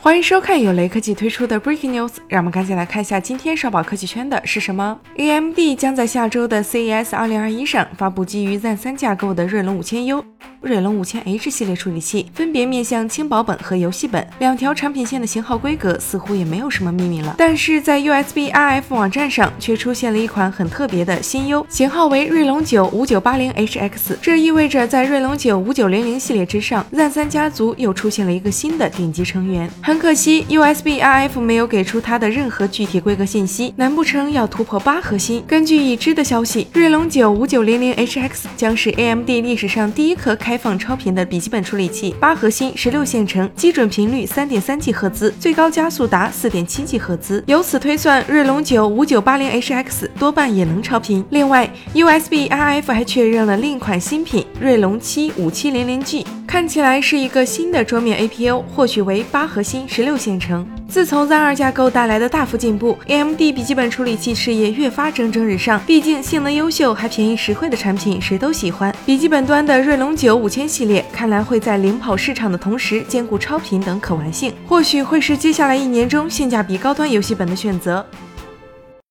欢迎收看由雷科技推出的 Breaking News，让我们赶紧来看一下今天烧宝科技圈的是什么。AMD 将在下周的 CES 2021上发布基于 Zen 三架构的锐龙 5000U。锐龙五千 H 系列处理器分别面向轻薄本和游戏本两条产品线的型号规格似乎也没有什么秘密了，但是在 USB RF 网站上却出现了一款很特别的新 U，型号为锐龙九五九八零 HX，这意味着在锐龙九五九零零系列之上，Zen 三家族又出现了一个新的顶级成员。很可惜，USB RF 没有给出它的任何具体规格信息，难不成要突破八核心？根据已知的消息，锐龙九五九零零 HX 将是 AMD 历史上第一颗开放超频的笔记本处理器，八核心，十六线程，基准频率三点三 G 赫兹，最高加速达四点七 G 赫兹。由此推算，锐龙九五九八零 HX 多半也能超频。另外，USB RF 还确认了另一款新品锐龙七五七零零 G。看起来是一个新的桌面 APU，或许为八核心、十六线程。自从 Zen 二架构带来的大幅进步，AMD 笔记本处理器事业越发蒸蒸日上。毕竟性能优秀还便宜实惠的产品谁都喜欢。笔记本端的锐龙九五千系列看来会在领跑市场的同时兼顾超频等可玩性，或许会是接下来一年中性价比高端游戏本的选择。